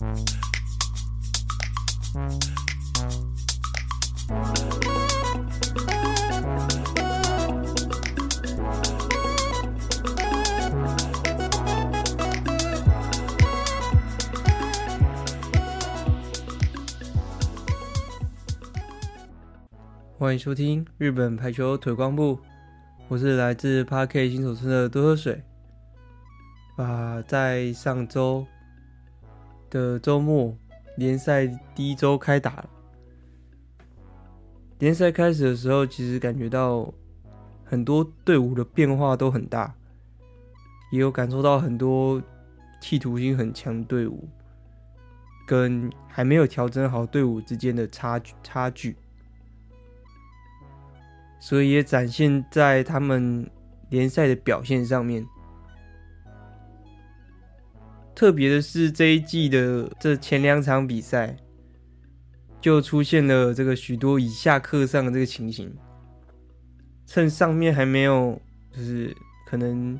欢迎收听日本排球推广部，我是来自 Park 新手村的多喝水。啊，在上周的周末，联赛第一周开打了。联赛开始的时候，其实感觉到很多队伍的变化都很大，也有感受到很多企图心很强的队伍，跟还没有调整好队伍之间的差距差距。所以也展现在他们联赛的表现上面。特别的是这一季的这前两场比赛，就出现了这个许多以下克上的这个情形。趁上面还没有，就是可能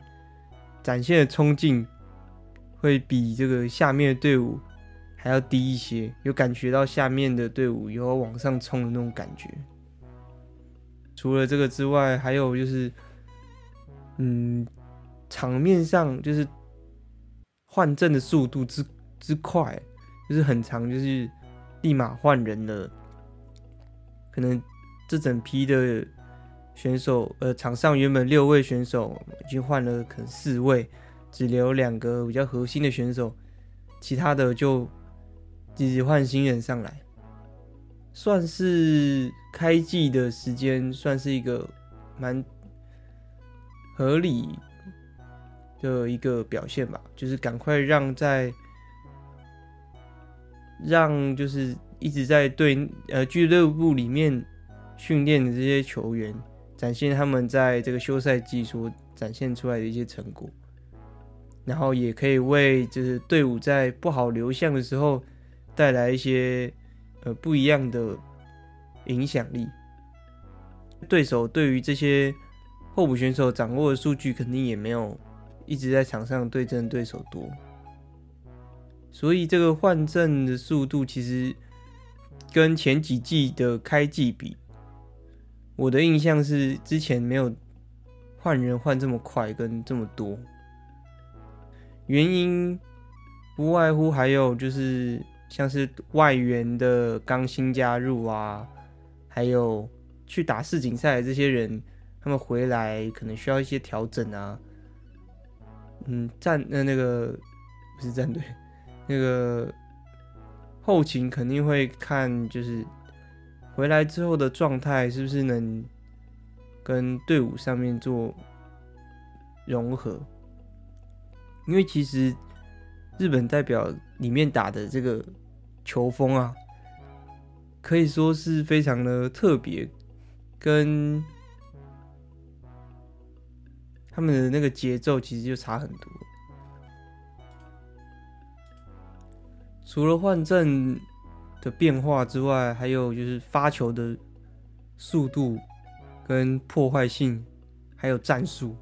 展现的冲劲会比这个下面的队伍还要低一些，有感觉到下面的队伍有往上冲的那种感觉。除了这个之外，还有就是，嗯，场面上就是换阵的速度之之快，就是很长，就是立马换人了。可能这整批的选手，呃，场上原本六位选手已经换了，可能四位，只留两个比较核心的选手，其他的就一直换新人上来。算是开季的时间，算是一个蛮合理的一个表现吧。就是赶快让在让就是一直在队呃俱乐部里面训练的这些球员，展现他们在这个休赛季所展现出来的一些成果，然后也可以为就是队伍在不好流向的时候带来一些。呃，不一样的影响力，对手对于这些候补选手掌握的数据，肯定也没有一直在场上对阵对手多，所以这个换阵的速度其实跟前几季的开季比，我的印象是之前没有换人换这么快跟这么多，原因不外乎还有就是。像是外援的刚新加入啊，还有去打世锦赛的这些人，他们回来可能需要一些调整啊。嗯，战那那个不是战队，那个后勤肯定会看，就是回来之后的状态是不是能跟队伍上面做融合。因为其实日本代表里面打的这个。球风啊，可以说是非常的特别，跟他们的那个节奏其实就差很多。除了换阵的变化之外，还有就是发球的速度跟破坏性，还有战术，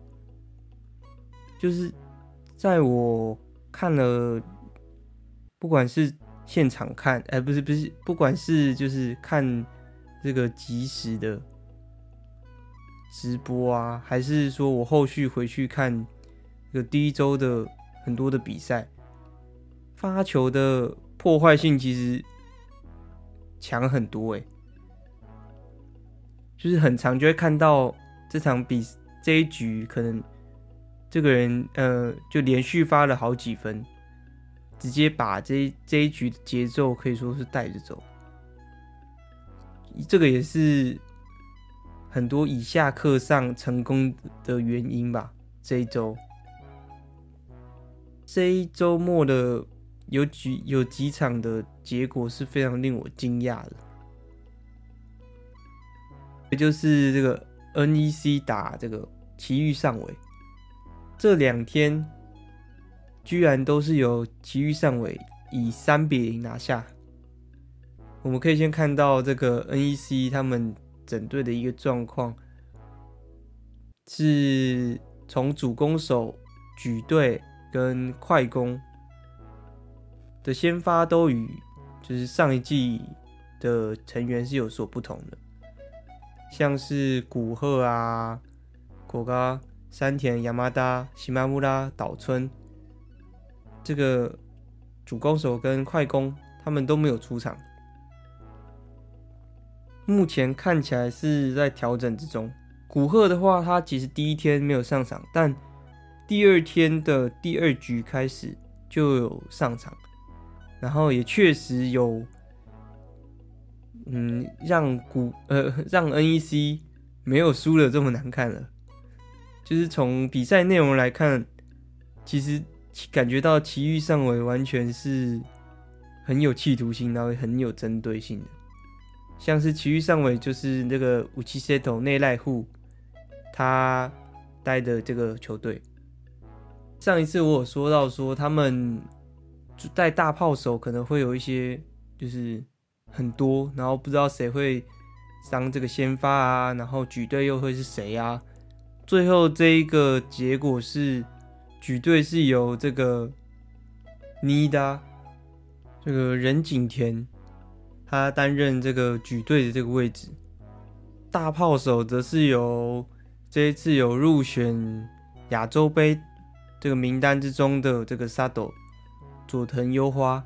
就是在我看了，不管是。现场看，哎、不是不是，不管是就是看这个即时的直播啊，还是说我后续回去看有第一周的很多的比赛，发球的破坏性其实强很多哎，就是很常就会看到这场比这一局可能这个人呃就连续发了好几分。直接把这这一局的节奏可以说是带着走，这个也是很多以下克上成功的原因吧。这一周，这一周末的有几有几场的结果是非常令我惊讶的，也就是这个 NEC 打这个埼玉上尾这两天。居然都是由埼玉上尾以三比零拿下。我们可以先看到这个 NEC 他们整队的一个状况，是从主攻手举队跟快攻的先发都与就是上一季的成员是有所不同的，像是古贺啊、果嘎、山田、亚麻达、西马木拉、岛村，这个主攻手跟快攻他们都没有出场，目前看起来是在调整之中。古贺的话，他其实第一天没有上场，但第二天的第二局开始就有上场。然后也确实有，嗯，让古 呃让 NEC 没有输的这么难看了。就是从比赛内容来看，其实感觉到奇遇上尾完全是很有企图心，然后很有针对性的。像是埼玉上尾就是那个武器 settle 内濑户，他带的这个球队。上一次我有说到说他们。带大炮手可能会有一些，就是很多，然后不知道谁会当这个先发啊，然后举队又会是谁啊？最后这一个结果是举队是由这个尼达，这个任景田，他担任这个举队的这个位置，大炮手则是由这一次有入选亚洲杯这个名单之中的这个沙斗。佐藤优花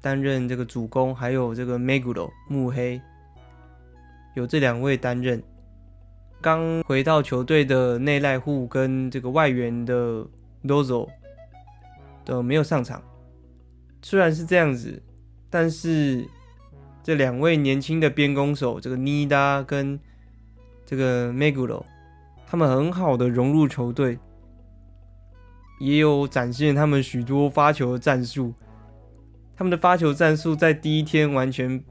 担任这个主攻，还有这个 Meguro 木黑，有这两位担任。刚回到球队的内濑户跟这个外援的 Dozo 都没有上场。虽然是这样子，但是这两位年轻的边攻手，这个 Nida 跟这个 Meguro，他们很好的融入球队。也有展现他们许多发球的战术，他们的发球战术在第一天完全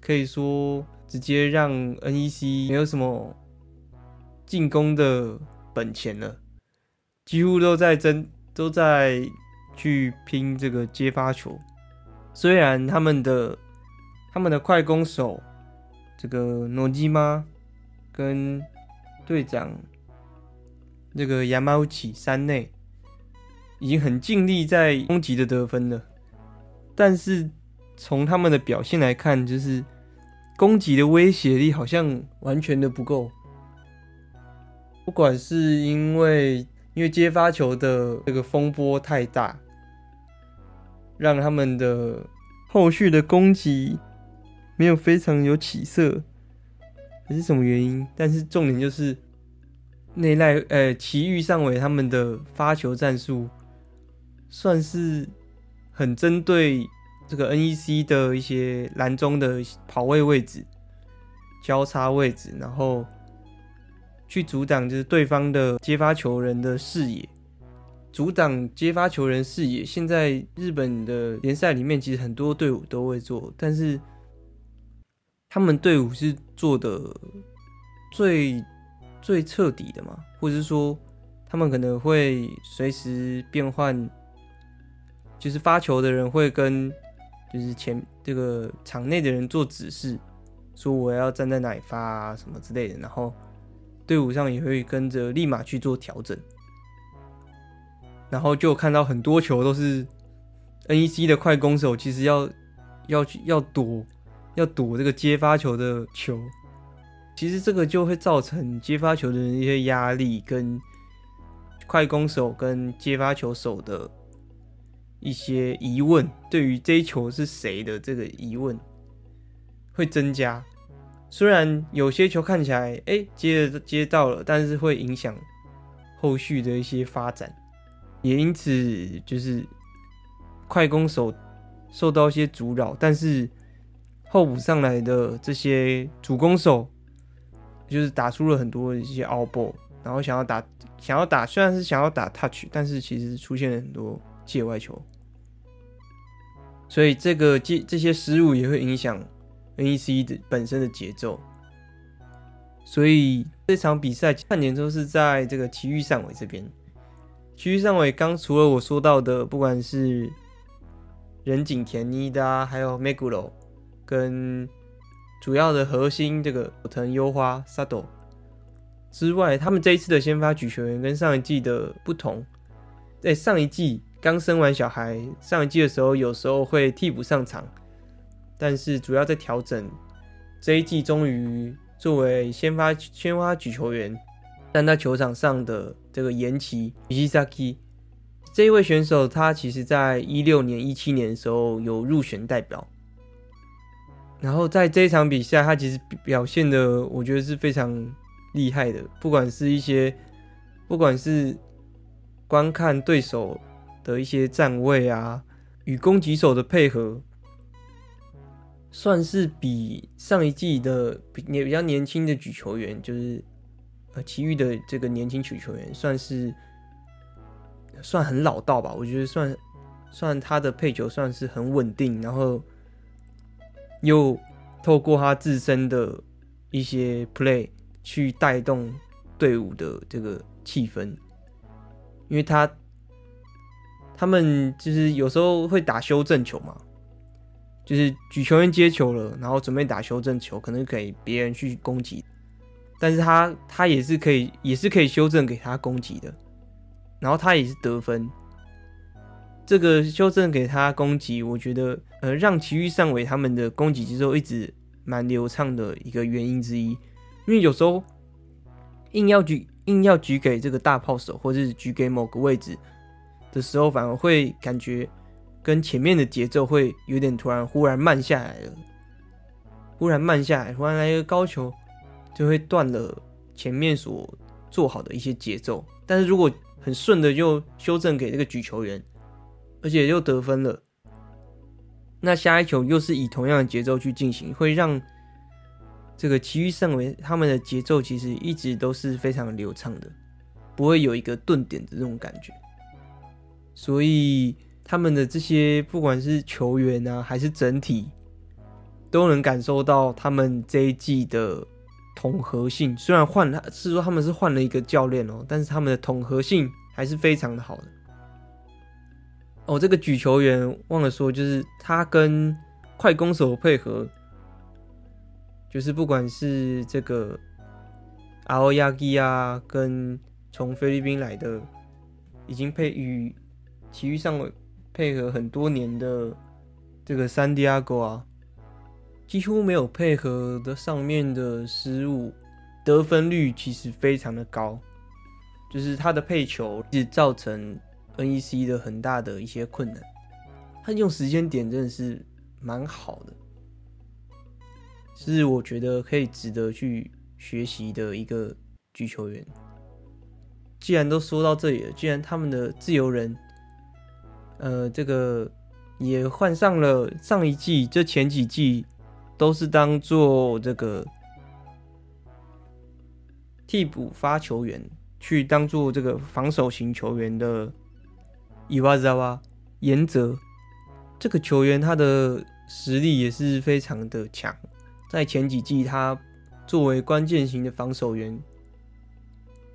可以说直接让 NEC 没有什么进攻的本钱了，几乎都在争，都在去拼这个接发球。虽然他们的他们的快攻手这个诺基玛跟队长这个亚马乌山内。已经很尽力在攻击的得分了，但是从他们的表现来看，就是攻击的威胁力好像完全的不够。不管是因为因为接发球的这个风波太大，让他们的后续的攻击没有非常有起色，还是什么原因？但是重点就是内赖呃埼玉上尾他们的发球战术。算是很针对这个 NEC 的一些篮中的跑位位置、交叉位置，然后去阻挡就是对方的接发球人的视野，阻挡接发球人视野。现在日本的联赛里面，其实很多队伍都会做，但是他们队伍是做的最最彻底的嘛，或者是说他们可能会随时变换。就是发球的人会跟，就是前这个场内的人做指示，说我要站在哪里发啊什么之类的，然后队伍上也会跟着立马去做调整，然后就看到很多球都是 NEC 的快攻手，其实要要去要躲要躲这个接发球的球，其实这个就会造成接发球的人一些压力，跟快攻手跟接发球手的。一些疑问，对于这一球是谁的这个疑问会增加。虽然有些球看起来，哎、接了接到了，但是会影响后续的一些发展，也因此就是快攻手受到一些阻扰。但是候补上来的这些主攻手，就是打出了很多一些 out ball，然后想要打想要打，虽然是想要打 touch，但是其实出现了很多。界外球，所以这个这这些失误也会影响 NEC 的本身的节奏。所以这场比赛看点都是在这个体育上尾这边。埼玉上尾刚除了我说到的，不管是人景田尼达，还有 Meguro 跟主要的核心这个佐藤优花 Sato 之外，他们这一次的先发举球员跟上一季的不同，在上一季。刚生完小孩，上一季的时候有时候会替补上场，但是主要在调整。这一季终于作为先发先发举球员，站在球场上的这个岩崎 Ishizaki 这一位选手，他其实在一六年、一七年的时候有入选代表，然后在这一场比赛，他其实表现的我觉得是非常厉害的，不管是一些，不管是观看对手的一些站位啊，与攻击手的配合。算是比上一季的比年比较年轻的举球员，就是呃，其余的这个年轻举球员，算是算很老道吧。我觉得算算他的配球算是很稳定，然后又透过他自身的一些 play 去带动队伍的这个气氛，因为他他们就是有时候会打修正球嘛。就是举球员接球了，然后准备打修正球，可能给别人去攻击，但是他他也是可以，也是可以修正给他攻击的，然后他也是得分。这个修正给他攻击，我觉得呃，让崎玉上尾他们的攻击节奏一直蛮流畅的一个原因之一，因为有时候硬要举硬要举给这个大炮手，或者是举给某个位置的时候，反而会感觉。跟前面的节奏会有点突然，忽然慢下来了，忽然慢下来，忽然来一个高球，就会断了前面所做好的一些节奏。但是如果很顺的就修正给这个举球员，而且又得分了，那下一球又是以同样的节奏去进行，会让这个其余上尾他们的节奏其实一直都是非常流畅的，不会有一个顿点的这种感觉，所以。他们的这些不管是球员啊，还是整体，都能感受到他们这一季的统合性。虽然换了，是说他们是换了一个教练哦，但是他们的统合性还是非常的好的。哦，这个举球员忘了说，就是他跟快攻手配合，就是不管是这个阿欧亚基啊，跟从菲律宾来的，已经配与其余上。配合很多年的这个三迪亚哥啊，几乎没有配合的上面的失误，得分率其实非常的高，就是他的配球是造成 NEC 的很大的一些困难。他用时间点真的是蛮好的，是我觉得可以值得去学习的一个举球员。既然都说到这里了，既然他们的自由人。呃，这个也换上了上一季，这前几季都是当做这个替补发球员，去当做这个防守型球员的伊瓦扎瓦岩泽。这个球员他的实力也是非常的强，在前几季他作为关键型的防守员，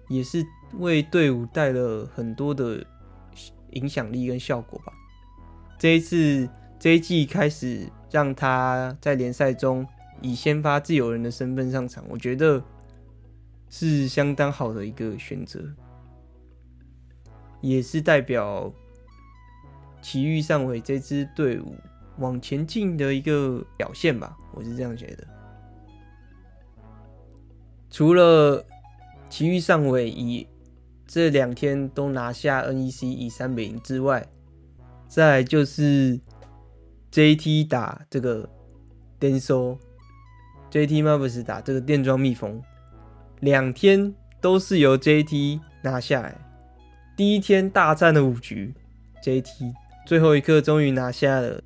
也是为队伍带了很多的。影响力跟效果吧。这一次这一季开始让他在联赛中以先发自由人的身份上场，我觉得是相当好的一个选择，也是代表奇遇上尾这支队伍往前进的一个表现吧。我是这样觉得。除了奇遇上尾以这两天都拿下 NEC 以三比零之外，再就是 JT 打这个 Denso，JT m a v i s 打这个电装蜜蜂，两天都是由 JT 拿下来。第一天大战了五局，JT 最后一刻终于拿下了。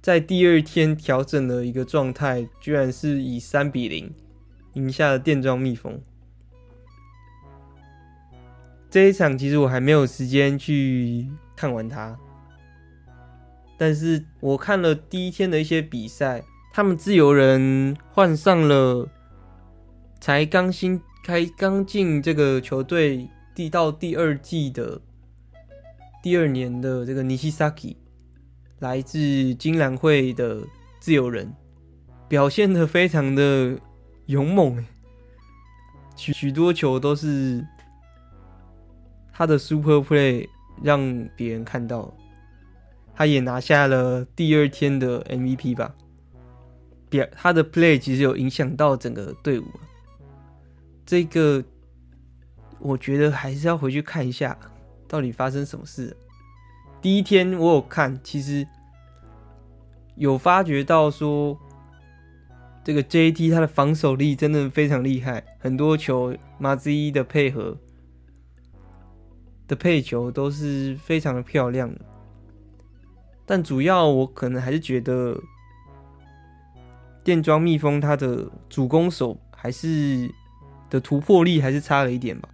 在第二天调整了一个状态，居然是以三比零赢下了电装蜜蜂。这一场其实我还没有时间去看完它，但是我看了第一天的一些比赛，他们自由人换上了才刚新开刚进这个球队第到第二季的第二年的这个尼西萨基，来自金兰会的自由人，表现的非常的勇猛，许许多球都是。他的 super play 让别人看到，他也拿下了第二天的 MVP 吧。表他的 play 其实有影响到整个队伍，这个我觉得还是要回去看一下，到底发生什么事。第一天我有看，其实有发觉到说，这个 JT 他的防守力真的非常厉害，很多球马兹一的配合的配球都是非常的漂亮。但主要我可能还是觉得。电装蜜蜂，它的主攻手还是的突破力还是差了一点吧。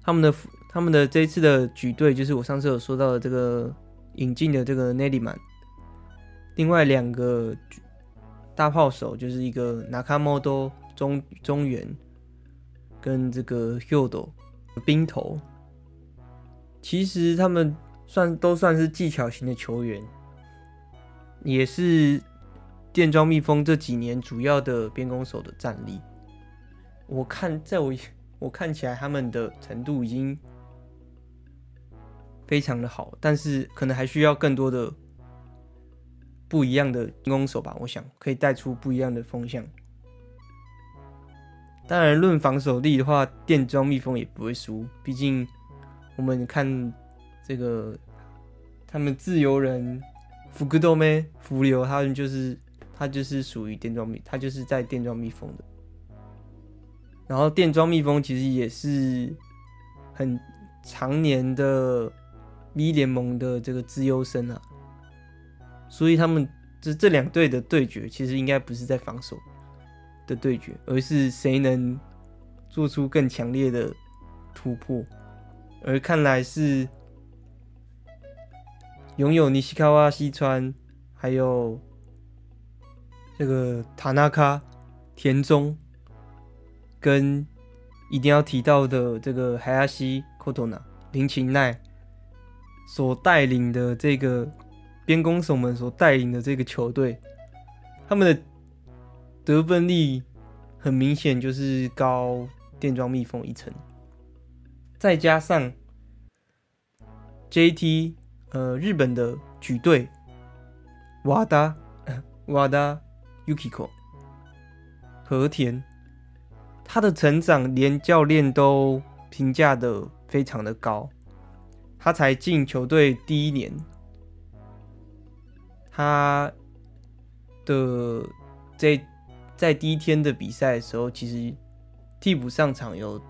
他们的他们的这一次的举队，就是我上次有说到的这个引进的这个内利曼，另外两个大炮手就是一个纳卡莫多中中原，跟这个 Hyodo 兵头，其实他们算都算是技巧型的球员，也是。电装蜜蜂这几年主要的边攻手的战力，我看在我我看起来他们的程度已经非常的好，但是可能还需要更多的不一样的攻手吧。我想可以带出不一样的风向。当然，论防守力的话，电装蜜蜂也不会输。毕竟我们看这个他们自由人福格多梅福流，他们就是。他就是属于电装蜜，他就是在电装蜜蜂的。然后电装蜜蜂其实也是很常年的 V 联盟的这个资优生啊，所以他们这这两队的对决，其实应该不是在防守的对决，而是谁能做出更强烈的突破。而看来是拥有尼西卡瓦西川，还有。这个塔纳卡、田中跟一定要提到的这个海亚西、科托纳、林琴奈所带领的这个边攻手们所带领的这个球队，他们的得分力很明显就是高电装蜜蜂一层，再加上 JT 呃日本的举队瓦达瓦达。Yukiko 和田，他的成长连教练都评价的非常的高。他才进球队第一年，他的在在第一天的比赛的时候，其实替补上场有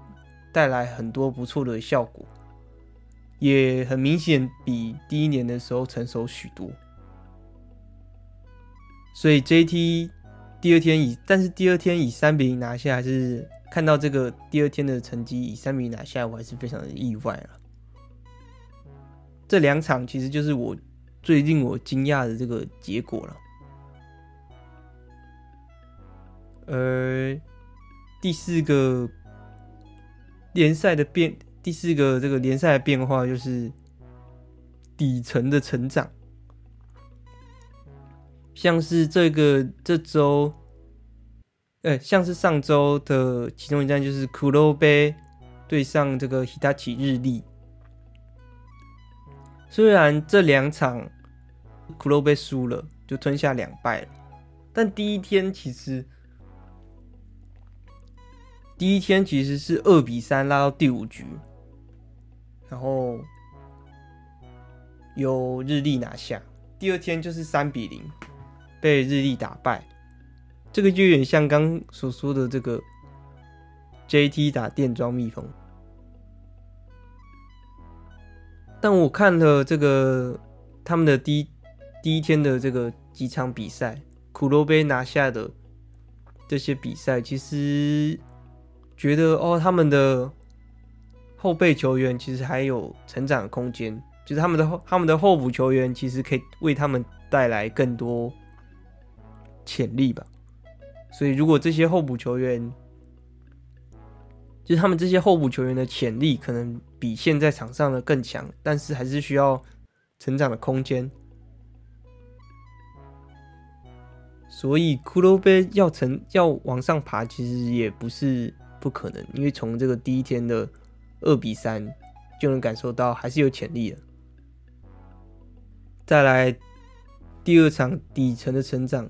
带来很多不错的效果，也很明显比第一年的时候成熟许多。所以 JT 第二天以，但是第二天以三比零拿下，还是看到这个第二天的成绩以三比零拿下，我还是非常的意外了。这两场其实就是我最令我惊讶的这个结果了。而第四个联赛的变，第四个这个联赛的变化就是底层的成长。像是这个这周，呃、像是上周的其中一战，就是苦肉杯对上这个 Hitachi 日立。虽然这两场苦肉被输了，就吞下两败了，但第一天其实第一天其实是二比三拉到第五局，然后由日立拿下。第二天就是三比零。被日立打败，这个就有点像刚所说的这个 JT 打电装蜜蜂。但我看了这个他们的第一第一天的这个几场比赛，苦肉杯拿下的这些比赛，其实觉得哦，他们的后备球员其实还有成长空间，就是他们的他们的候补球员其实可以为他们带来更多。潜力吧，所以如果这些候补球员，就是他们这些候补球员的潜力可能比现在场上的更强，但是还是需要成长的空间。所以骷髅杯要成要往上爬，其实也不是不可能，因为从这个第一天的二比三就能感受到还是有潜力的。再来第二场底层的成长，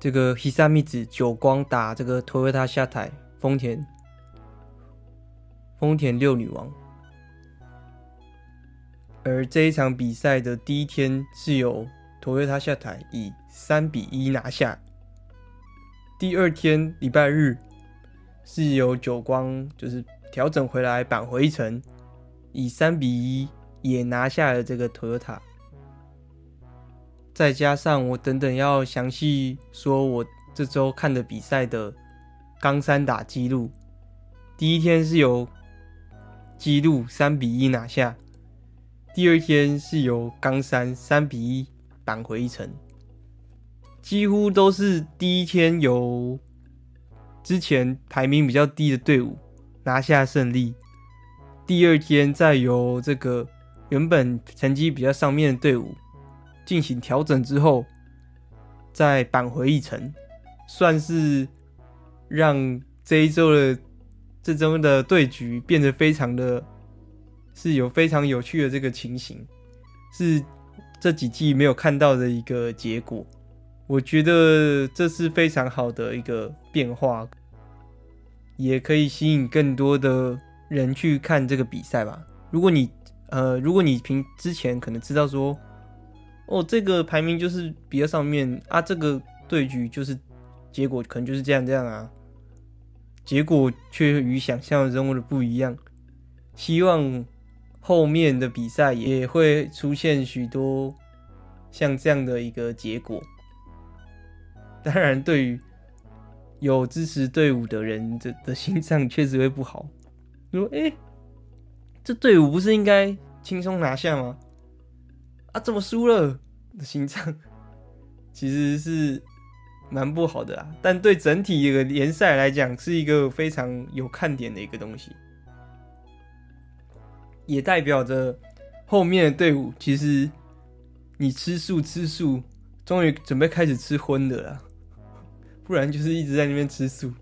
这个 Hisamizu 久光打这个 Toyota 下台丰田丰田六女王。而这一场比赛的第一天是由 Toyota 下台以三比一拿下，第二天礼拜日是由久光就是调整回来扳回一城，以三比一也拿下了这个 Toyota。再加上我等等要详细说我这周看的比赛的冈山打记录，第一天是由记录三比一拿下。第二天是由冈山三比一扳回一城，几乎都是第一天由之前排名比较低的队伍拿下胜利，第二天再由这个原本成绩比较上面的队伍进行调整之后，再扳回一城，算是让这一周的这周的对局变得非常的。是有非常有趣的这个情形，是这几季没有看到的一个结果。我觉得这是非常好的一个变化，也可以吸引更多的人去看这个比赛吧。如果你呃，如果你平之前可能知道说，哦，这个排名就是比较上面啊，这个对局就是结果可能就是这样这样啊，结果却与想象中的不一样。希望。后面的比赛也会出现许多像这样的一个结果。当然，对于有支持队伍的人的的心脏确实会不好。说：“哎，这队伍不是应该轻松拿下吗？啊，怎么输了？”心脏其实是蛮不好的啊。但对整体一个联赛来讲，是一个非常有看点的一个东西。也代表着后面的队伍，其实你吃素吃素，终于准备开始吃荤的了，不然就是一直在那边吃素。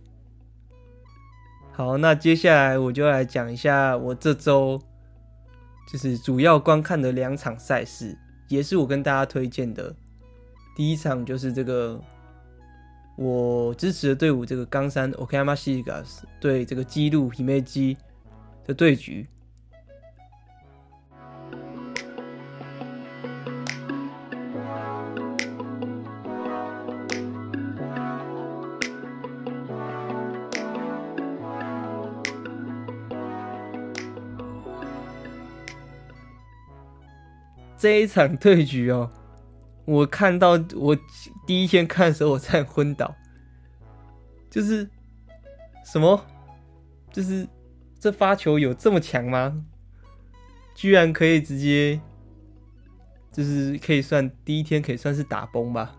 好，那接下来我就来讲一下我这周就是主要观看的两场赛事，也是我跟大家推荐的。第一场就是这个我支持的队伍，这个冈山 Okama s i g a s 对这个姬路 Himeji 的对局。这一场对局哦，我看到我第一天看的时候，我差点昏倒。就是什么？就是这发球有这么强吗？居然可以直接，就是可以算第一天可以算是打崩吧。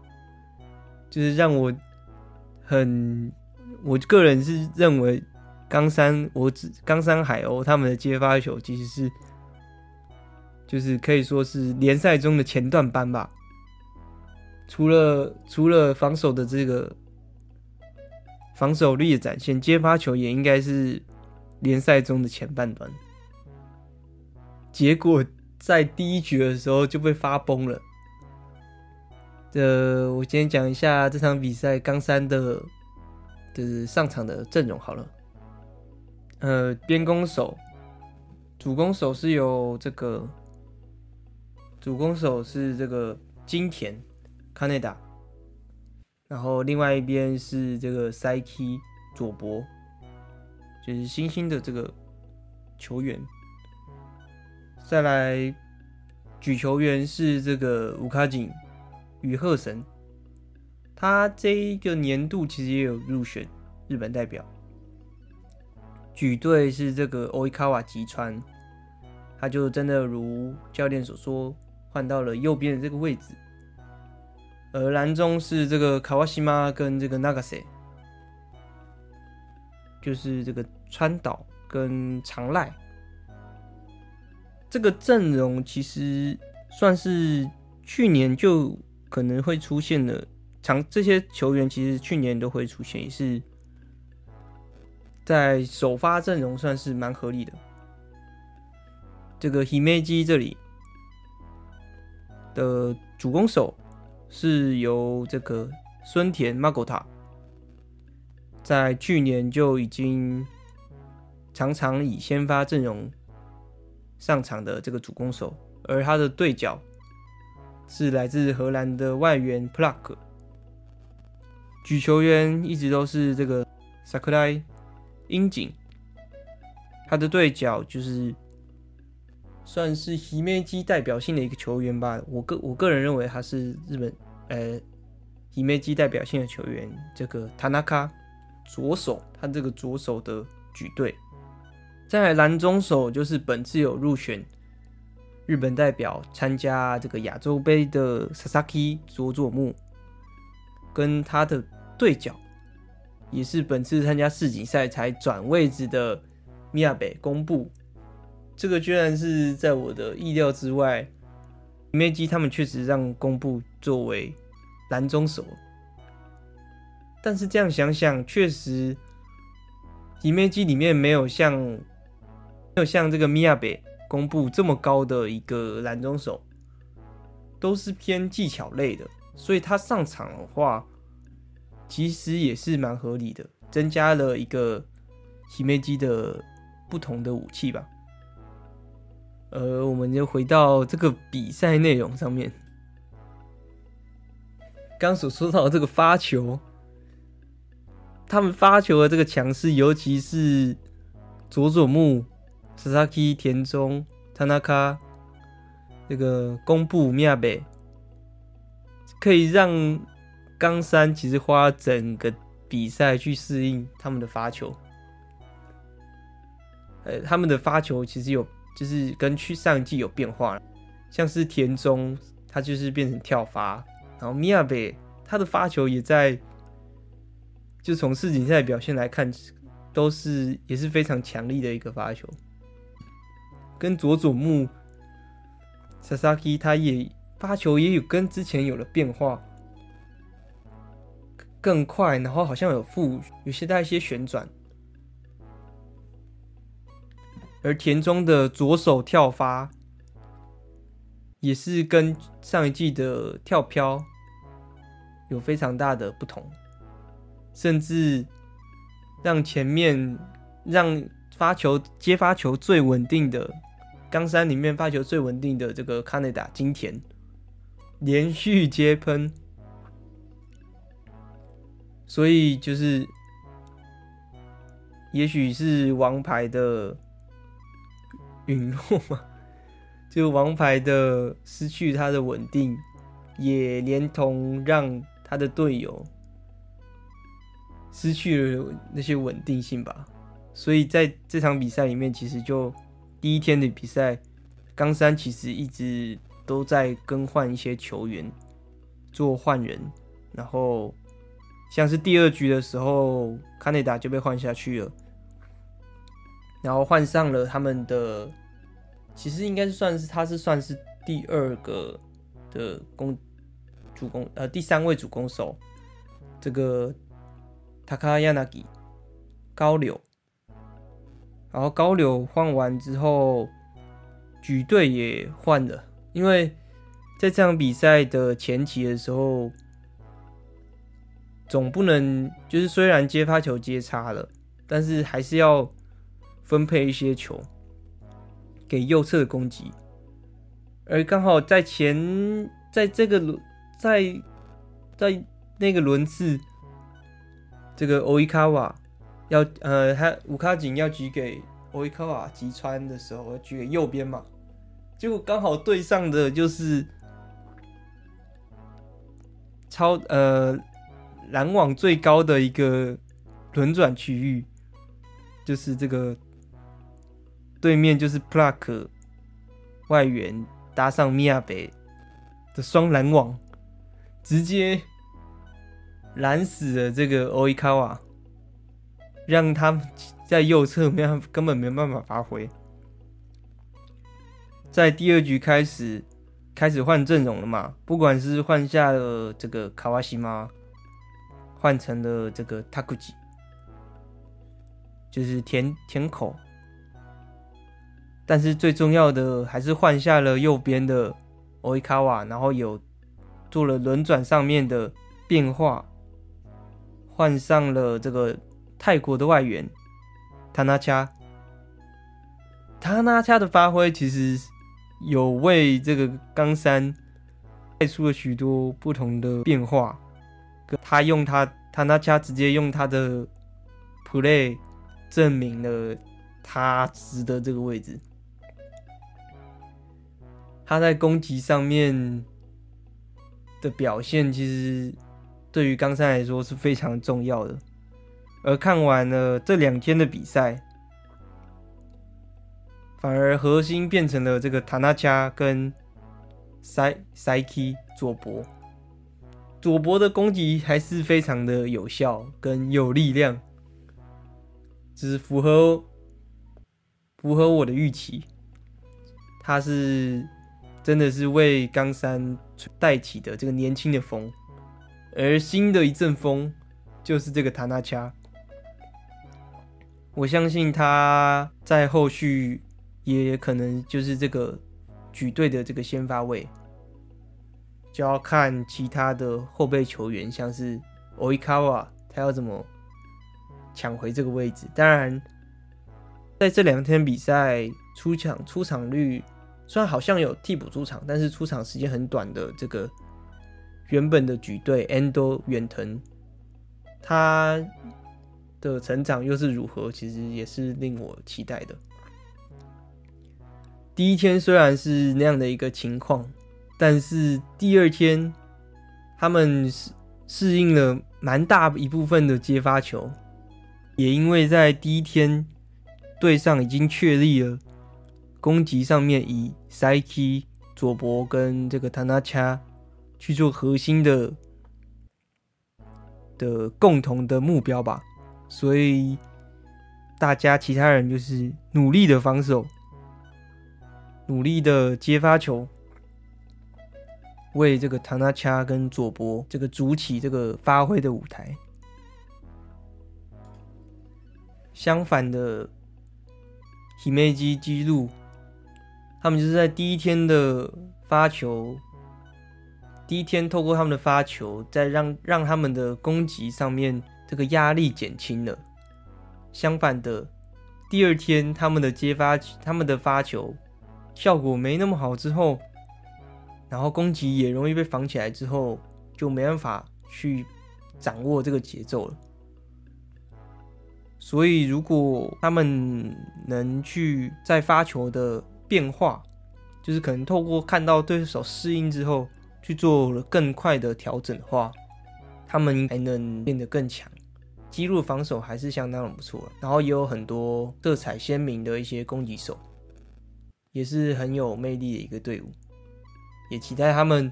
就是让我很，我个人是认为冈山我只冈山海鸥他们的接发球其实是。就是可以说是联赛中的前段班吧，除了除了防守的这个防守力的展现，接发球也应该是联赛中的前半段。结果在第一局的时候就被发崩了。呃，我今天讲一下这场比赛冈山的的上场的阵容好了。呃，边攻手，主攻手是由这个。主攻手是这个金田卡内达，然后另外一边是这个塞基佐博，就是新兴的这个球员。再来举球员是这个五卡井与贺神，他这一个年度其实也有入选日本代表。举队是这个欧伊卡瓦吉川，他就真的如教练所说。换到了右边的这个位置，而蓝中是这个卡瓦西玛跟这个那嘎塞，就是这个川岛跟长濑。这个阵容其实算是去年就可能会出现的，长这些球员其实去年都会出现，也是在首发阵容算是蛮合理的。这个 Himeji 这里。的主攻手是由这个孙田 Magota，在去年就已经常常以先发阵容上场的这个主攻手，而他的对角是来自荷兰的外援 Plak。举球员一直都是这个 Sakurai 樱井，他的对角就是。算是姫路代表性的一个球员吧，我个我个人认为他是日本呃姫路代表性的球员。这个塔纳卡左手，他这个左手的举队。再来蓝中手就是本次有入选日本代表参加这个亚洲杯的 Sasaki 佐佐木，跟他的对角也是本次参加世锦赛才转位置的宫部公布。这个居然是在我的意料之外，梅基他们确实让公布作为蓝中手，但是这样想想，确实，梅基里面没有像没有像这个米亚贝公布这么高的一个蓝中手，都是偏技巧类的，所以他上场的话，其实也是蛮合理的，增加了一个梅基的不同的武器吧。呃，我们就回到这个比赛内容上面。刚所说到的这个发球，他们发球的这个强势，尤其是佐佐木、Sasaki、田中、Tanaka 这个宫部、宫部，可以让冈山其实花整个比赛去适应他们的发球。呃，他们的发球其实有。就是跟去上一季有变化，像是田中，他就是变成跳发，然后宫部他的发球也在，就从世锦赛表现来看，都是也是非常强力的一个发球。跟佐佐木 Sasaki 他也发球也有跟之前有了变化，更快，然后好像有负有些带一些旋转。而田中的左手跳发也是跟上一季的跳飘有非常大的不同，甚至让前面让发球接发球最稳定的冈山里面发球最稳定的这个卡内达金田连续接喷，所以就是也许是王牌的。陨落嘛，就王牌的失去他的稳定，也连同让他的队友失去了那些稳定性吧。所以在这场比赛里面，其实就第一天的比赛，冈山其实一直都在更换一些球员做换人，然后像是第二局的时候，卡内达就被换下去了。然后换上了他们的，其实应该是算是他是算是第二个的攻主攻呃第三位主攻手，这个塔卡亚纳吉高柳，然后高柳换完之后，举队也换了，因为在这场比赛的前期的时候，总不能就是虽然接发球接差了，但是还是要。分配一些球给右侧的攻击，而刚好在前，在这个轮，在在那个轮次，这个欧伊卡瓦要呃，他五卡井要举给欧伊卡瓦击穿的时候，要举给右边嘛，结果刚好对上的就是超呃拦网最高的一个轮转区域，就是这个。对面就是 Pluck 外援搭上米亚北的双拦网，直接拦死了这个欧伊卡瓦，让他们在右侧没有根本没办法发挥。在第二局开始开始换阵容了嘛，不管是换下了这个卡瓦西玛，换成了这个塔古吉，就是田田口。但是最重要的还是换下了右边的奥伊卡瓦，然后有做了轮转上面的变化，换上了这个泰国的外援塔纳恰。塔纳恰的发挥其实有为这个冈山带出了许多不同的变化。他用他塔纳恰直接用他的 play 证明了他值得这个位置。他在攻击上面的表现，其实对于冈山来说是非常重要的。而看完了这两天的比赛，反而核心变成了这个塔纳加跟塞塞基佐博。佐博的攻击还是非常的有效跟有力量，只是符合符合我的预期。他是。真的是为冈山带起的这个年轻的风，而新的一阵风就是这个塔纳恰。我相信他在后续也可能就是这个举队的这个先发位，就要看其他的后备球员，像是奥伊卡瓦，他要怎么抢回这个位置。当然，在这两天比赛出场出场率。虽然好像有替补出场，但是出场时间很短的这个原本的举队 Endo 远藤，他的成长又是如何？其实也是令我期待的。第一天虽然是那样的一个情况，但是第二天他们适适应了蛮大一部分的接发球，也因为在第一天队上已经确立了。攻击上面以塞基、佐博跟这个塔纳恰去做核心的的共同的目标吧，所以大家其他人就是努力的防守，努力的接发球，为这个塔纳恰跟佐博这个主起这个发挥的舞台。相反的，希梅基记录。他们就是在第一天的发球，第一天透过他们的发球，再让让他们的攻击上面这个压力减轻了。相反的，第二天他们的接发，他们的发球效果没那么好之后，然后攻击也容易被防起来之后，就没办法去掌握这个节奏了。所以，如果他们能去在发球的变化就是可能透过看到对手适应之后去做了更快的调整的话，他们还能变得更强。记录防守还是相当的不错，然后也有很多色彩鲜明的一些攻击手，也是很有魅力的一个队伍。也期待他们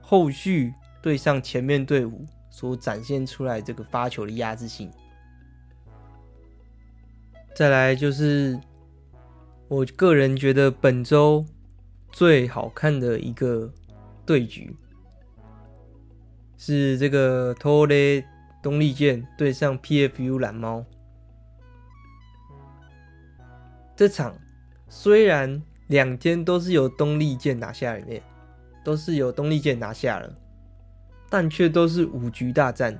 后续对上前面队伍所展现出来这个发球的压制性。再来就是。我个人觉得本周最好看的一个对局是这个东雷东丽剑对上 PFU 蓝猫。这场虽然两天都是由东丽剑拿下里面，都是由东丽剑拿下了，但却都是五局大战。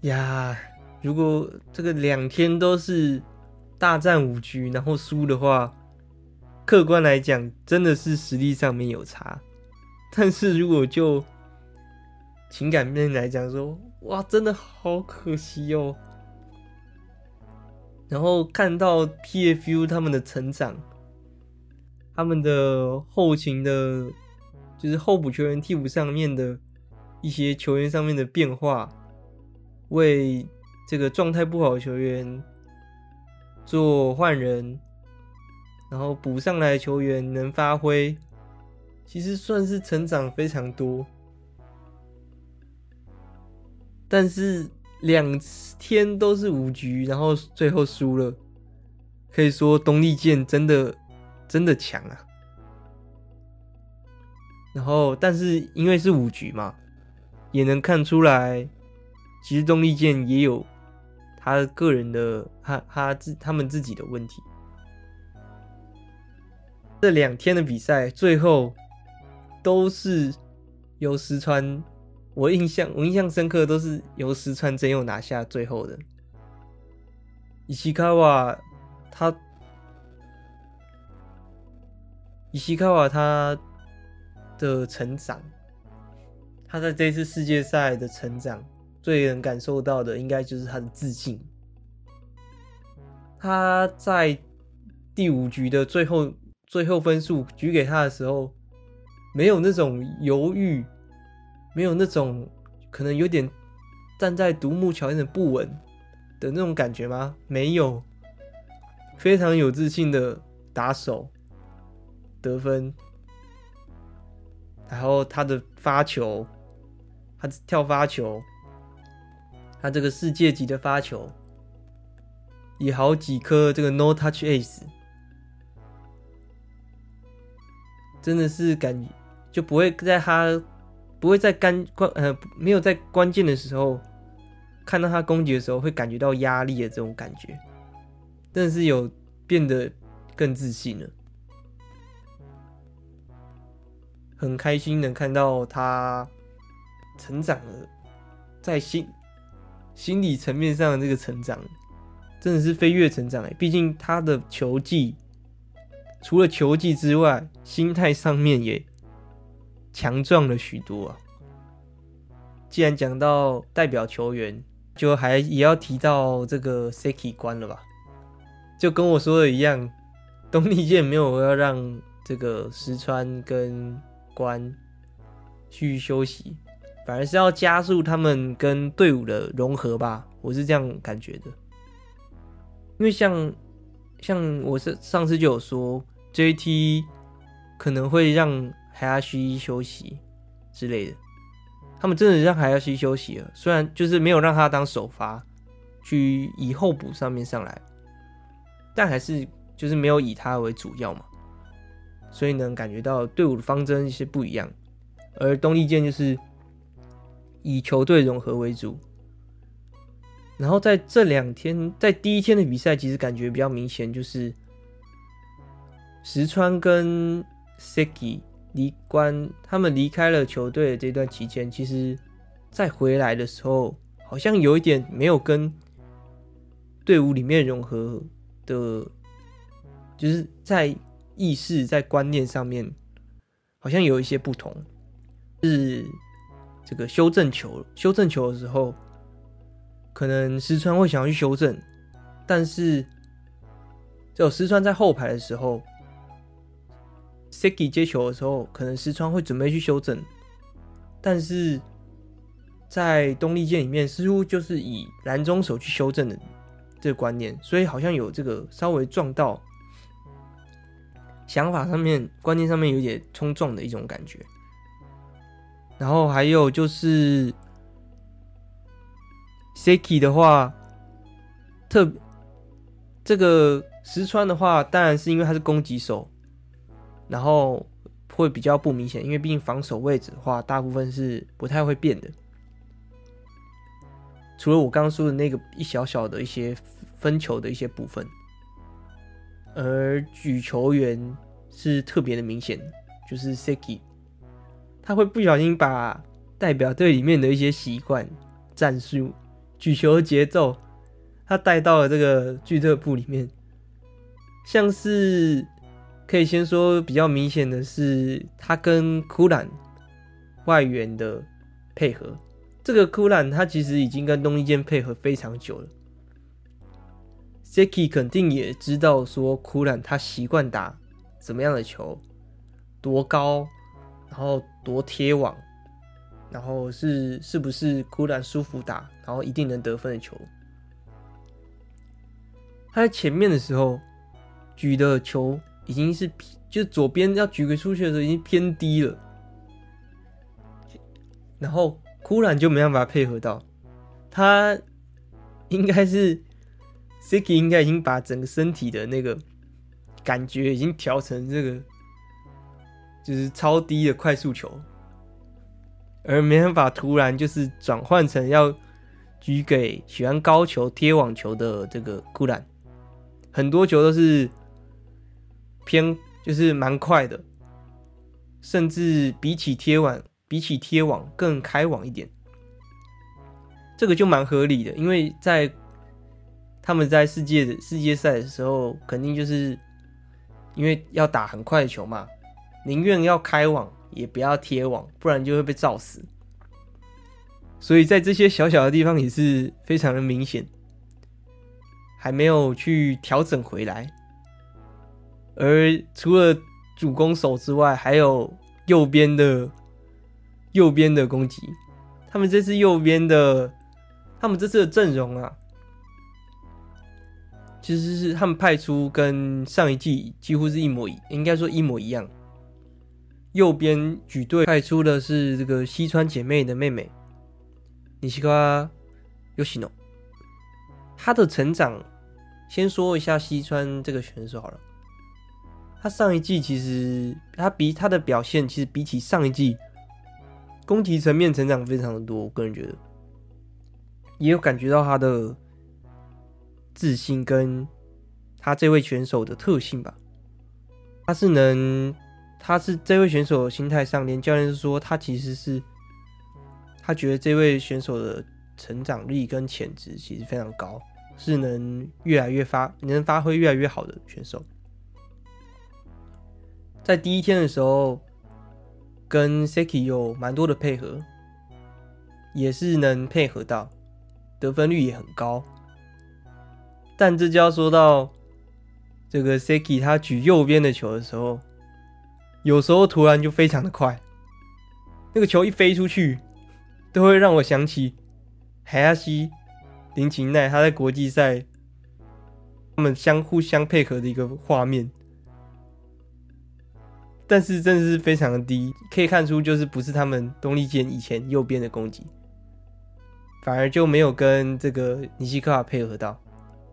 呀，如果这个两天都是。大战五局，然后输的话，客观来讲，真的是实力上面有差。但是如果就情感面来讲，说哇，真的好可惜哦。然后看到 PFU 他们的成长，他们的后勤的，就是候补球员替补上面的一些球员上面的变化，为这个状态不好的球员。做换人，然后补上来的球员能发挥，其实算是成长非常多。但是两天都是五局，然后最后输了，可以说东丽健真的真的强啊。然后，但是因为是五局嘛，也能看出来，其实东丽健也有。他个人的，他他自他们自己的问题，这两天的比赛最后都是由石川，我印象我印象深刻，都是由石川真佑拿下最后的。伊西卡瓦他，伊西卡瓦他的成长，他在这次世界赛的成长，最能感受到的应该就是他的自信。他在第五局的最后最后分数举给他的时候，没有那种犹豫，没有那种可能有点站在独木桥有点不稳的那种感觉吗？没有，非常有自信的打手得分，然后他的发球，他跳发球，他这个世界级的发球。以好几颗这个 no touch ace，真的是感就不会在他不会在关关呃没有在关键的时候看到他攻击的时候会感觉到压力的这种感觉，真的是有变得更自信了，很开心能看到他成长了，在心心理层面上的这个成长。真的是飞跃成长哎！毕竟他的球技，除了球技之外，心态上面也强壮了许多啊。既然讲到代表球员，就还也要提到这个 Seki 关了吧？就跟我说的一样，东丽健没有要让这个石川跟关去休息，反而是要加速他们跟队伍的融合吧？我是这样感觉的。因为像像我是上次就有说，JT 可能会让海亚西休息之类的，他们真的让海亚西休息了，虽然就是没有让他当首发，去以后补上面上来，但还是就是没有以他为主要嘛，所以能感觉到队伍的方针是不一样，而东丽健就是以球队融合为主。然后在这两天，在第一天的比赛，其实感觉比较明显，就是石川跟 Seki 离关他们离开了球队的这段期间，其实再回来的时候，好像有一点没有跟队伍里面融合的，就是在意识、在观念上面，好像有一些不同。是这个修正球，修正球的时候。可能石川会想要去修正，但是只有石川在后排的时候，Seki 接球的时候，可能石川会准备去修正，但是在东丽箭里面，似乎就是以拦中手去修正的这个观念，所以好像有这个稍微撞到想法上面、观念上面有点冲撞的一种感觉。然后还有就是。Seki 的话，特这个石川的话，当然是因为他是攻击手，然后会比较不明显，因为毕竟防守位置的话，大部分是不太会变的。除了我刚刚说的那个一小小的一些分球的一些部分，而举球员是特别的明显，就是 Seki，他会不小心把代表队里面的一些习惯战术。举球节奏，他带到了这个俱乐部里面，像是可以先说比较明显的是，他跟库兰外援的配合。这个库兰他其实已经跟东丽箭配合非常久了，Seki 肯定也知道说库兰他习惯打怎么样的球，多高，然后多贴网。然后是是不是库兰舒服打，然后一定能得分的球？他在前面的时候举的球已经是就左边要举个出去的时候已经偏低了，然后库兰就没办法配合到，他应该是 Siki 应该已经把整个身体的那个感觉已经调成这个就是超低的快速球。而没办法突然就是转换成要举给喜欢高球贴网球的这个库兰，很多球都是偏就是蛮快的，甚至比起贴网，比起贴网更开网一点。这个就蛮合理的，因为在他们在世界的世界赛的时候，肯定就是因为要打很快的球嘛，宁愿要开网也不要贴网，不然就会被照死。所以在这些小小的地方也是非常的明显，还没有去调整回来。而除了主攻手之外，还有右边的右边的攻击，他们这次右边的。他们这次的阵容啊，其实是他们派出跟上一季几乎是一模一，应该说一模一样。右边举队派出的是这个西川姐妹的妹妹西川佳佳。她的成长，先说一下西川这个选手好了。她上一季其实她比她的表现，其实比起上一季攻击层面成长非常的多，我个人觉得。也有感觉到他的自信，跟他这位选手的特性吧。他是能，他是这位选手心态上，连教练是说他其实是，他觉得这位选手的成长力跟潜质其实非常高，是能越来越发，能发挥越来越好的选手。在第一天的时候，跟 Seki 有蛮多的配合，也是能配合到。得分率也很高，但这就要说到这个 Seki 他举右边的球的时候，有时候突然就非常的快，那个球一飞出去，都会让我想起海亚西林琴奈他在国际赛他们相互相配合的一个画面，但是真的是非常的低，可以看出就是不是他们东丽健以前右边的攻击。反而就没有跟这个尼西克卡配合到，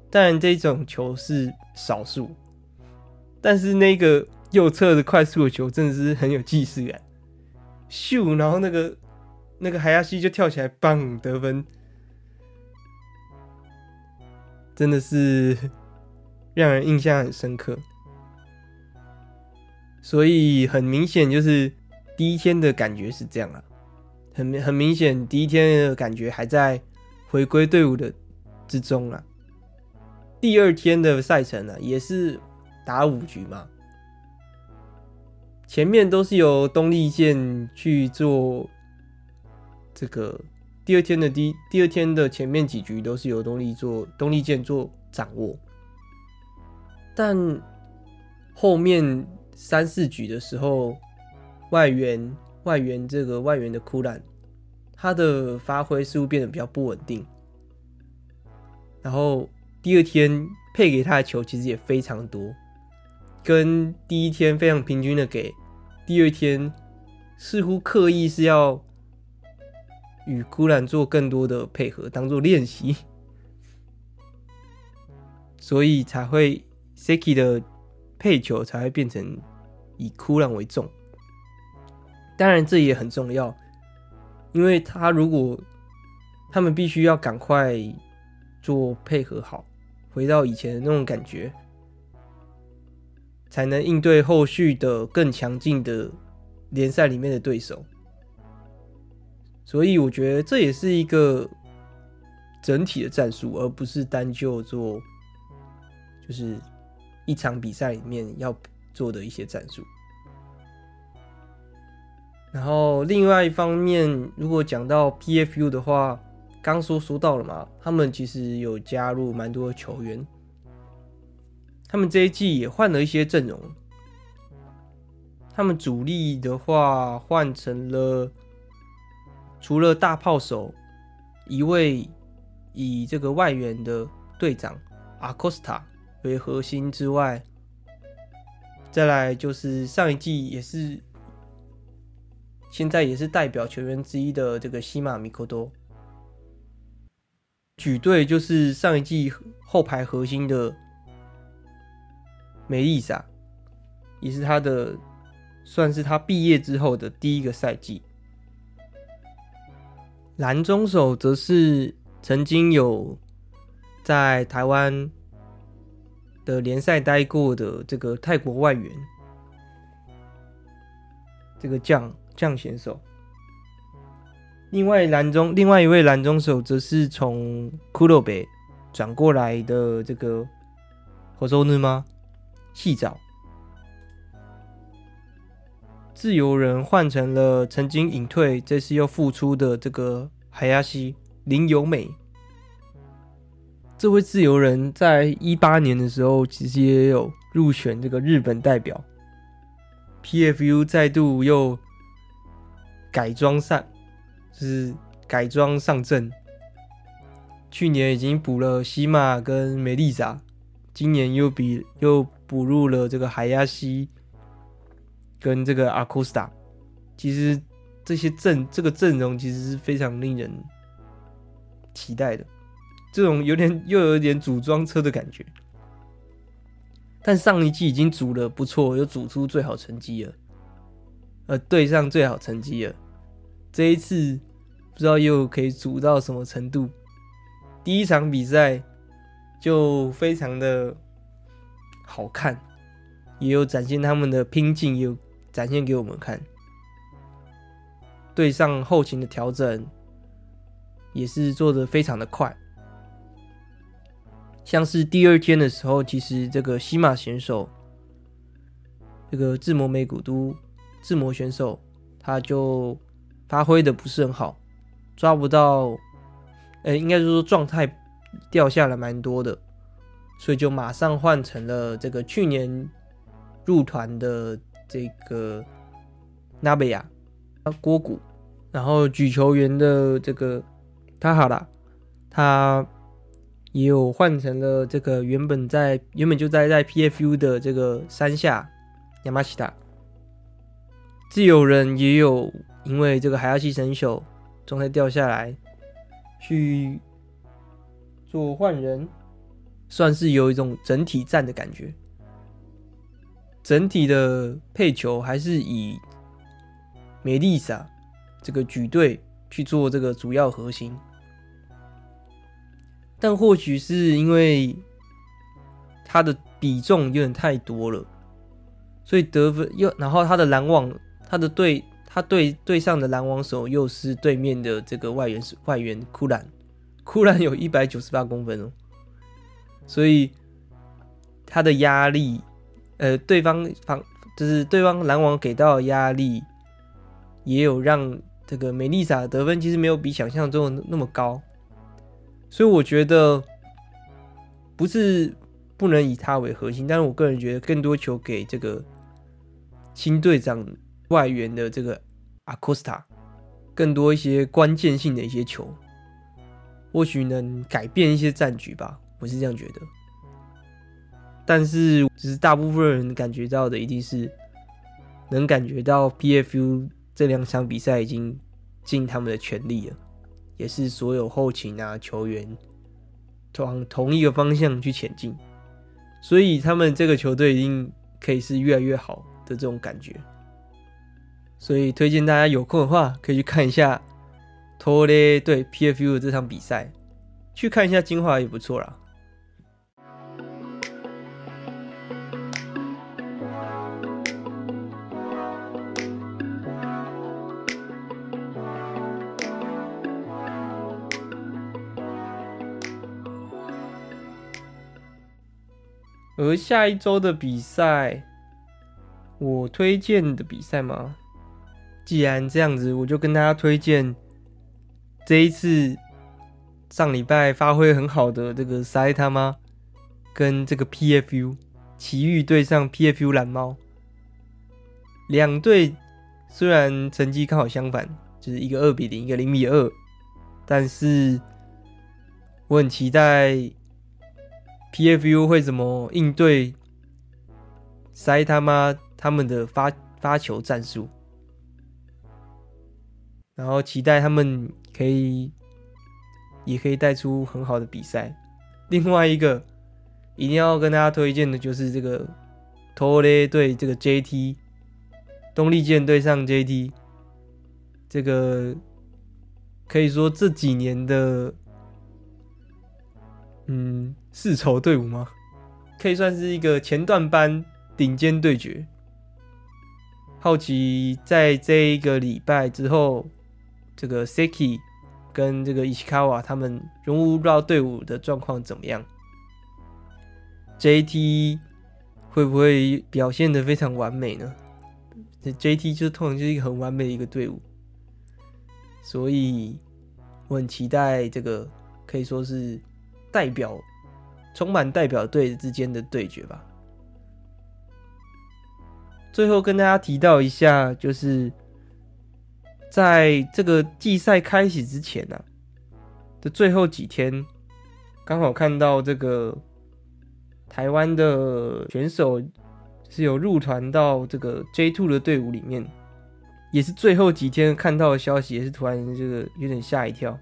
当然这种球是少数，但是那个右侧的快速的球真的是很有既视感，咻，然后那个那个海亚西就跳起来，棒得分，真的是让人印象很深刻。所以很明显就是第一天的感觉是这样啊。很很明显，第一天的感觉还在回归队伍的之中啊。第二天的赛程呢，也是打五局嘛。前面都是由东丽健去做这个，第二天的第第二天的前面几局都是由东丽做东丽健做掌握，但后面三四局的时候，外援。外援这个外援的库兰，他的发挥似乎变得比较不稳定。然后第二天配给他的球其实也非常多，跟第一天非常平均的给，第二天似乎刻意是要与库兰做更多的配合，当做练习，所以才会 Seki 的配球才会变成以库兰为重。当然，这也很重要，因为他如果他们必须要赶快做配合好，回到以前的那种感觉，才能应对后续的更强劲的联赛里面的对手。所以，我觉得这也是一个整体的战术，而不是单就做就是一场比赛里面要做的一些战术。然后另外一方面，如果讲到 PFU 的话，刚说说到了嘛，他们其实有加入蛮多球员，他们这一季也换了一些阵容。他们主力的话换成了，除了大炮手一位以这个外援的队长阿科斯塔为核心之外，再来就是上一季也是。现在也是代表球员之一的这个西马米科多，举队就是上一季后排核心的梅丽莎，也是他的算是他毕业之后的第一个赛季。蓝中手则是曾经有在台湾的联赛待过的这个泰国外援这个将将选手。另外蓝中另外一位蓝中手则是从库洛北转过来的这个火州女吗？细藻。自由人换成了曾经隐退，这次又复出的这个海亚西林由美。这位自由人在一八年的时候，其实也有入选这个日本代表。PFU 再度又改装上，就是改装上阵。去年已经补了西马跟梅丽莎，今年又比又补入了这个海亚西跟这个阿库斯塔。其实这些阵这个阵容其实是非常令人期待的。这种有点又有点组装车的感觉，但上一季已经组了不错，有组出最好成绩了，呃，对上最好成绩了。这一次不知道又可以组到什么程度。第一场比赛就非常的好看，也有展现他们的拼劲，也有展现给我们看。对上后勤的调整也是做的非常的快。像是第二天的时候，其实这个西马选手，这个志摩美古都志摩选手，他就发挥的不是很好，抓不到，呃，应该是说状态掉下来蛮多的，所以就马上换成了这个去年入团的这个纳贝亚锅谷，然后举球员的这个塔哈拉，他。也有换成了这个原本在原本就在在 PFU 的这个山下亚马西塔，自由人也有因为这个海亚西神手状态掉下来，去做换人，算是有一种整体战的感觉。整体的配球还是以梅丽莎这个举队去做这个主要核心。但或许是因为他的比重有点太多了，所以得分又然后他的拦网，他的对他对对上的拦网手又是对面的这个外援外援库兰，库兰有一百九十八公分哦，所以他的压力，呃，对方防就是对方篮网给到的压力，也有让这个梅丽莎得分其实没有比想象中的那么高。所以我觉得不是不能以他为核心，但是我个人觉得更多球给这个新队长外援的这个阿库斯塔，更多一些关键性的一些球，或许能改变一些战局吧，我是这样觉得。但是只是大部分人感觉到的，一定是能感觉到 PFU 这两场比赛已经尽他们的全力了。也是所有后勤啊球员往同一个方向去前进，所以他们这个球队一定可以是越来越好的这种感觉。所以推荐大家有空的话，可以去看一下托雷对 PFU 的这场比赛，去看一下精华也不错啦。而下一周的比赛，我推荐的比赛吗？既然这样子，我就跟大家推荐这一次上礼拜发挥很好的这个赛他妈跟这个 PFU 埼玉对上 PFU 蓝猫，两队虽然成绩刚好相反，就是一个二比零，一个零比二，但是我很期待。PFU 会怎么应对塞他妈他们的发发球战术？然后期待他们可以也可以带出很好的比赛。另外一个一定要跟大家推荐的就是这个托雷对这个 JT 东丽箭对上 JT，这个可以说这几年的。嗯，世仇队伍吗？可以算是一个前段班顶尖对决。好奇在这一个礼拜之后，这个 Seki 跟这个 Ishikawa 他们融入到队伍的状况怎么样？JT 会不会表现的非常完美呢？这 JT 就通常就是一个很完美的一个队伍，所以我很期待这个可以说是代表充满代表队之间的对决吧。最后跟大家提到一下，就是在这个季赛开始之前呢、啊、的最后几天，刚好看到这个台湾的选手是有入团到这个 J Two 的队伍里面，也是最后几天看到的消息，也是突然这个有点吓一跳，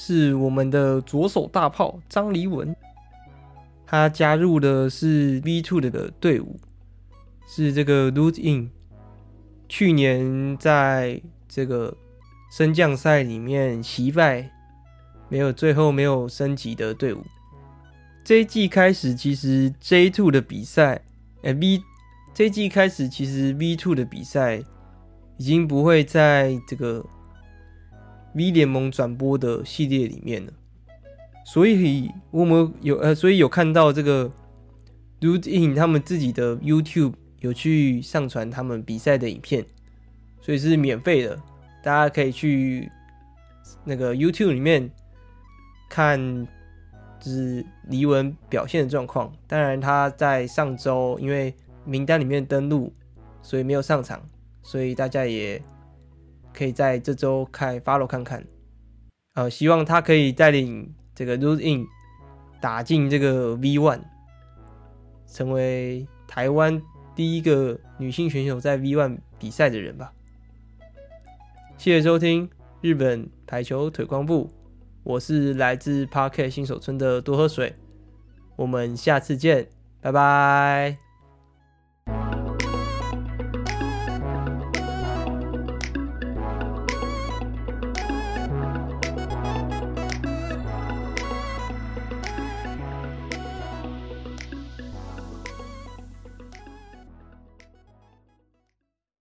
是我们的左手大炮张黎文，他加入的是 V Two 的队伍。是这个 Lose In，去年在这个升降赛里面惜败，没有最后没有升级的队伍。这一季开始，其实 J Two 的比赛，哎 V，这一季开始其实 V Two 的比赛已经不会在这个 V 联盟转播的系列里面了。所以我们有呃，所以有看到这个 Lose In 他们自己的 YouTube。有去上传他们比赛的影片，所以是免费的，大家可以去那个 YouTube 里面看，就是黎文表现的状况。当然他在上周因为名单里面登录，所以没有上场，所以大家也可以在这周开 follow 看看。呃，希望他可以带领这个 Lose In 打进这个 V One，成为台湾。第一个女性选手在 V One 比赛的人吧。谢谢收听日本排球腿光部，我是来自 Parket 新手村的多喝水，我们下次见，拜拜。